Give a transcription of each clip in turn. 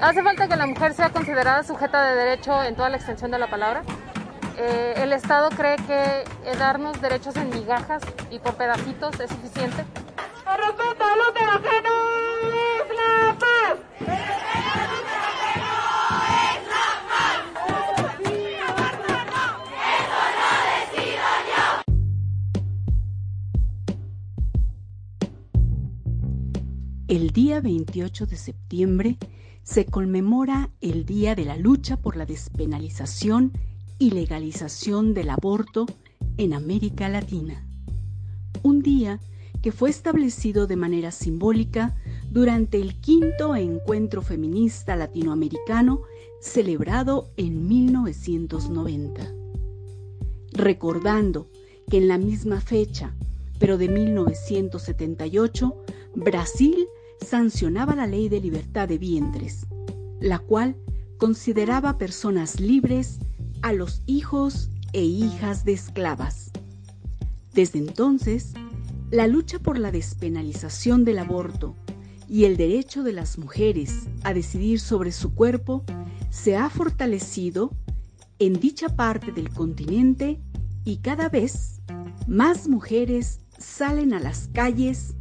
¿Hace falta que la mujer sea considerada sujeta de derecho en toda la extensión de la palabra? Eh, ¿El Estado cree que darnos derechos en migajas y por pedacitos es suficiente? El respeto a los es la paz. El día 28 de septiembre se conmemora el Día de la Lucha por la Despenalización y Legalización del Aborto en América Latina. Un día que fue establecido de manera simbólica durante el quinto encuentro feminista latinoamericano celebrado en 1990. Recordando que en la misma fecha, pero de 1978, Brasil sancionaba la ley de libertad de vientres, la cual consideraba personas libres a los hijos e hijas de esclavas. Desde entonces, la lucha por la despenalización del aborto y el derecho de las mujeres a decidir sobre su cuerpo se ha fortalecido en dicha parte del continente y cada vez más mujeres salen a las calles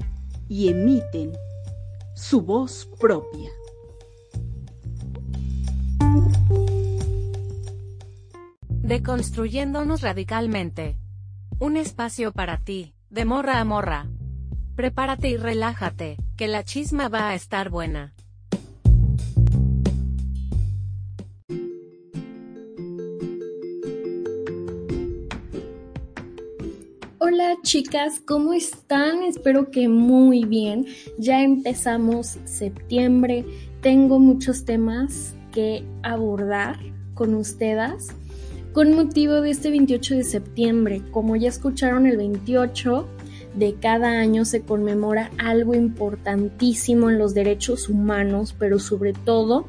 y emiten su voz propia. Deconstruyéndonos radicalmente. Un espacio para ti, de morra a morra. Prepárate y relájate, que la chisma va a estar buena. Chicas, ¿cómo están? Espero que muy bien. Ya empezamos septiembre. Tengo muchos temas que abordar con ustedes con motivo de este 28 de septiembre. Como ya escucharon, el 28 de cada año se conmemora algo importantísimo en los derechos humanos, pero sobre todo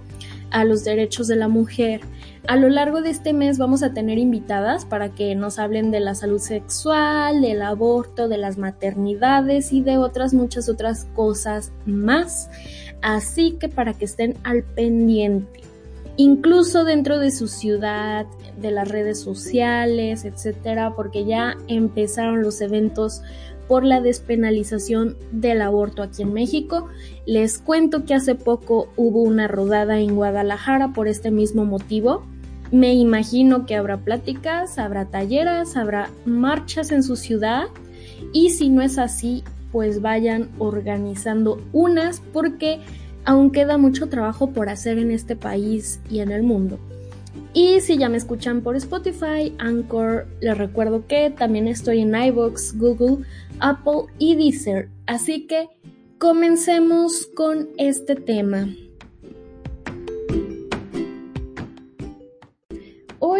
a los derechos de la mujer. A lo largo de este mes vamos a tener invitadas para que nos hablen de la salud sexual, del aborto, de las maternidades y de otras muchas otras cosas más. Así que para que estén al pendiente, incluso dentro de su ciudad, de las redes sociales, etcétera, porque ya empezaron los eventos por la despenalización del aborto aquí en México. Les cuento que hace poco hubo una rodada en Guadalajara por este mismo motivo. Me imagino que habrá pláticas, habrá talleras, habrá marchas en su ciudad y si no es así, pues vayan organizando unas porque aún queda mucho trabajo por hacer en este país y en el mundo. Y si ya me escuchan por Spotify, Anchor, les recuerdo que también estoy en iVoox, Google, Apple y Deezer. Así que comencemos con este tema.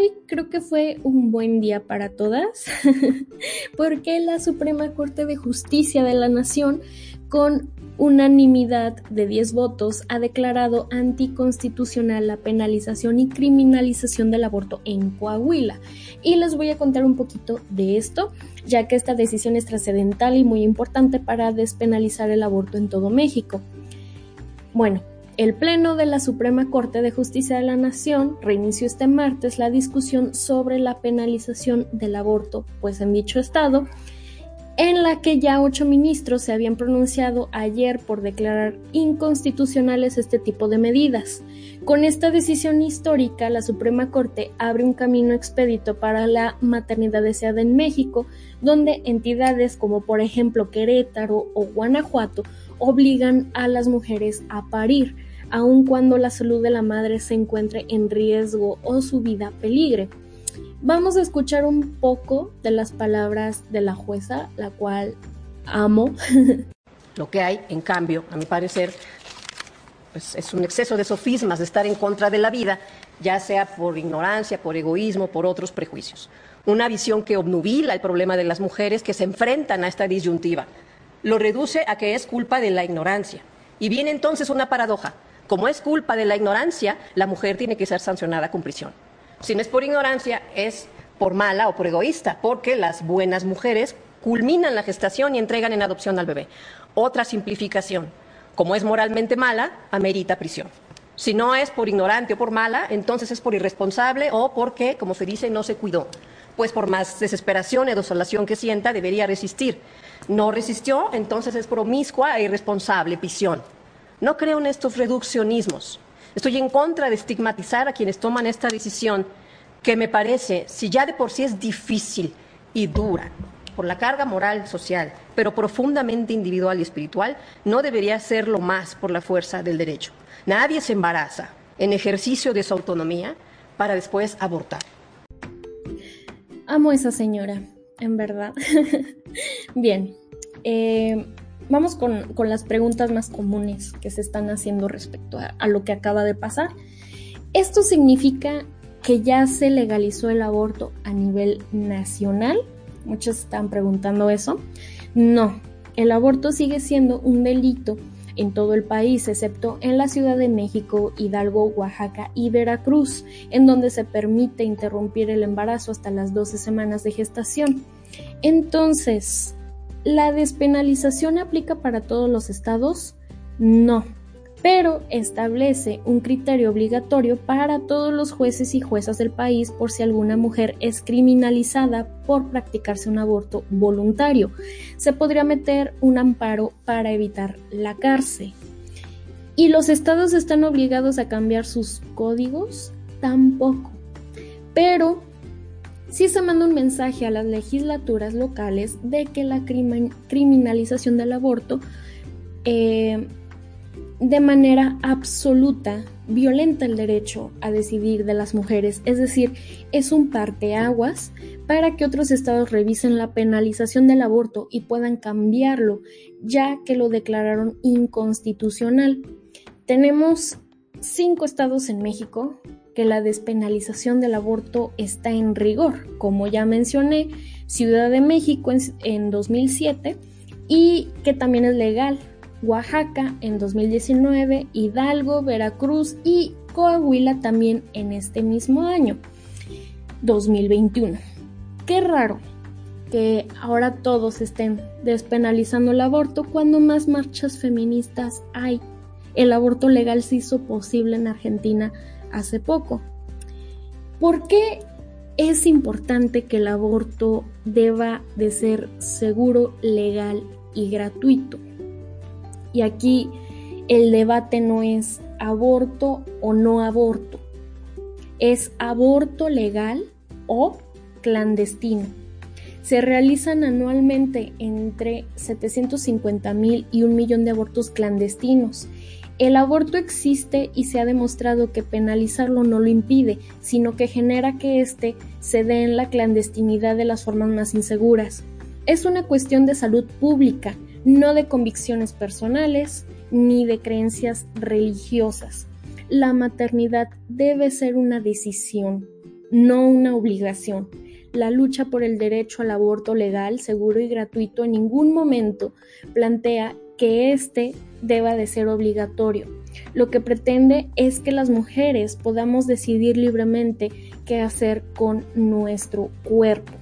Hoy creo que fue un buen día para todas, porque la Suprema Corte de Justicia de la Nación, con unanimidad de 10 votos, ha declarado anticonstitucional la penalización y criminalización del aborto en Coahuila. Y les voy a contar un poquito de esto, ya que esta decisión es trascendental y muy importante para despenalizar el aborto en todo México. Bueno, el Pleno de la Suprema Corte de Justicia de la Nación reinició este martes la discusión sobre la penalización del aborto, pues en dicho estado en la que ya ocho ministros se habían pronunciado ayer por declarar inconstitucionales este tipo de medidas. Con esta decisión histórica, la Suprema Corte abre un camino expedito para la maternidad deseada en México, donde entidades como por ejemplo Querétaro o Guanajuato obligan a las mujeres a parir, aun cuando la salud de la madre se encuentre en riesgo o su vida peligre. Vamos a escuchar un poco de las palabras de la jueza, la cual amo. Lo que hay, en cambio, a mi parecer, pues es un exceso de sofismas, de estar en contra de la vida, ya sea por ignorancia, por egoísmo, por otros prejuicios. Una visión que obnubila el problema de las mujeres que se enfrentan a esta disyuntiva. Lo reduce a que es culpa de la ignorancia. Y viene entonces una paradoja. Como es culpa de la ignorancia, la mujer tiene que ser sancionada con prisión. Si no es por ignorancia, es por mala o por egoísta, porque las buenas mujeres culminan la gestación y entregan en adopción al bebé. Otra simplificación, como es moralmente mala, amerita prisión. Si no es por ignorante o por mala, entonces es por irresponsable o porque, como se dice, no se cuidó. Pues por más desesperación y desolación que sienta, debería resistir. No resistió, entonces es promiscua e irresponsable, prisión. No creo en estos reduccionismos. Estoy en contra de estigmatizar a quienes toman esta decisión, que me parece, si ya de por sí es difícil y dura, por la carga moral, social, pero profundamente individual y espiritual, no debería serlo más por la fuerza del derecho. Nadie se embaraza en ejercicio de su autonomía para después abortar. Amo esa señora, en verdad. Bien, eh, vamos con, las preguntas más comunes que se están haciendo respecto a, a lo que acaba de pasar. Esto significa que ya se legalizó el aborto a nivel nacional Muchos están preguntando eso. No, el aborto sigue siendo un delito en todo el país, excepto en la Ciudad de México, Hidalgo, Oaxaca y Veracruz, en donde se permite interrumpir el embarazo hasta las 12 semanas de gestación. Entonces, ¿la despenalización aplica para todos los estados? No pero establece un criterio obligatorio para todos los jueces y juezas del país por si alguna mujer es criminalizada por practicarse un aborto voluntario. Se podría meter un amparo para evitar la cárcel. ¿Y los estados están obligados a cambiar sus códigos? Tampoco. Pero sí se manda un mensaje a las legislaturas locales de que la criminalización del aborto eh, de manera absoluta violenta el derecho a decidir de las mujeres, es decir, es un parteaguas para que otros estados revisen la penalización del aborto y puedan cambiarlo, ya que lo declararon inconstitucional. Tenemos cinco estados en México que la despenalización del aborto está en rigor, como ya mencioné, Ciudad de México en, en 2007 y que también es legal Oaxaca en 2019, Hidalgo, Veracruz y Coahuila también en este mismo año, 2021. Qué raro que ahora todos estén despenalizando el aborto cuando más marchas feministas hay. El aborto legal se hizo posible en Argentina hace poco. ¿Por qué es importante que el aborto deba de ser seguro, legal y gratuito? Y aquí el debate no es aborto o no aborto, es aborto legal o clandestino. Se realizan anualmente entre 750 mil y un millón de abortos clandestinos. El aborto existe y se ha demostrado que penalizarlo no lo impide, sino que genera que éste se dé en la clandestinidad de las formas más inseguras. Es una cuestión de salud pública no de convicciones personales ni de creencias religiosas. La maternidad debe ser una decisión, no una obligación. La lucha por el derecho al aborto legal, seguro y gratuito en ningún momento plantea que éste deba de ser obligatorio. Lo que pretende es que las mujeres podamos decidir libremente qué hacer con nuestro cuerpo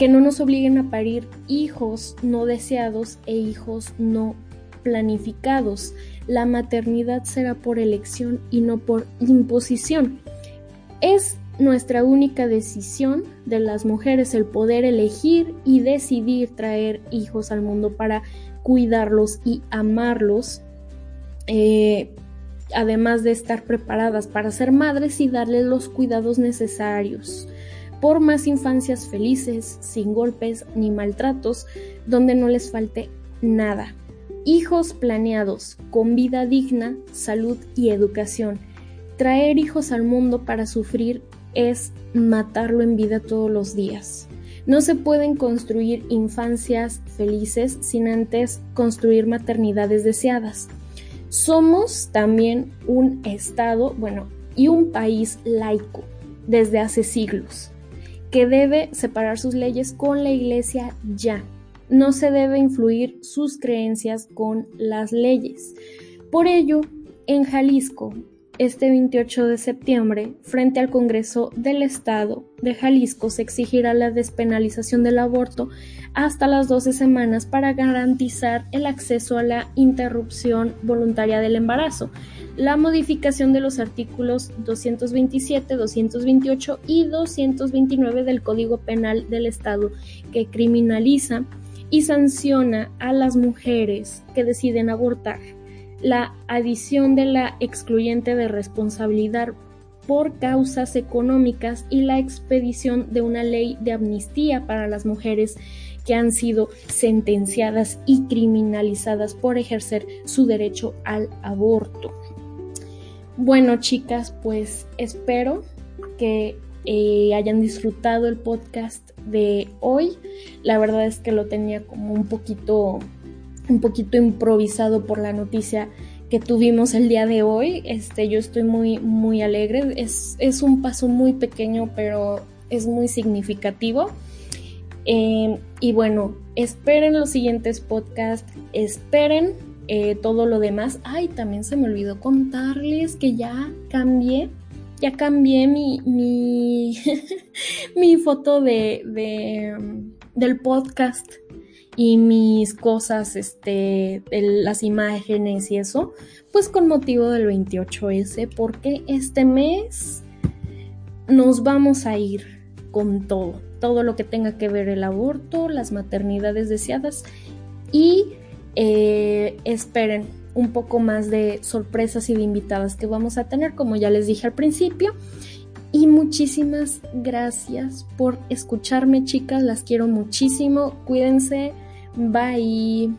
que no nos obliguen a parir hijos no deseados e hijos no planificados. La maternidad será por elección y no por imposición. Es nuestra única decisión de las mujeres el poder elegir y decidir traer hijos al mundo para cuidarlos y amarlos, eh, además de estar preparadas para ser madres y darles los cuidados necesarios por más infancias felices, sin golpes ni maltratos, donde no les falte nada. Hijos planeados, con vida digna, salud y educación. Traer hijos al mundo para sufrir es matarlo en vida todos los días. No se pueden construir infancias felices sin antes construir maternidades deseadas. Somos también un Estado, bueno, y un país laico desde hace siglos que debe separar sus leyes con la Iglesia ya. No se debe influir sus creencias con las leyes. Por ello, en Jalisco, este 28 de septiembre, frente al Congreso del Estado de Jalisco, se exigirá la despenalización del aborto hasta las 12 semanas para garantizar el acceso a la interrupción voluntaria del embarazo. La modificación de los artículos 227, 228 y 229 del Código Penal del Estado que criminaliza y sanciona a las mujeres que deciden abortar la adición de la excluyente de responsabilidad por causas económicas y la expedición de una ley de amnistía para las mujeres que han sido sentenciadas y criminalizadas por ejercer su derecho al aborto. Bueno, chicas, pues espero que eh, hayan disfrutado el podcast de hoy. La verdad es que lo tenía como un poquito un poquito improvisado por la noticia que tuvimos el día de hoy. Este, yo estoy muy, muy alegre. Es, es un paso muy pequeño, pero es muy significativo. Eh, y bueno, esperen los siguientes podcasts, esperen eh, todo lo demás. Ay, también se me olvidó contarles que ya cambié, ya cambié mi, mi, mi foto de, de, del podcast y mis cosas, este, las imágenes y eso, pues con motivo del 28S, porque este mes nos vamos a ir con todo, todo lo que tenga que ver el aborto, las maternidades deseadas y eh, esperen un poco más de sorpresas y de invitadas que vamos a tener, como ya les dije al principio. Y muchísimas gracias por escucharme, chicas. Las quiero muchísimo. Cuídense. Bye.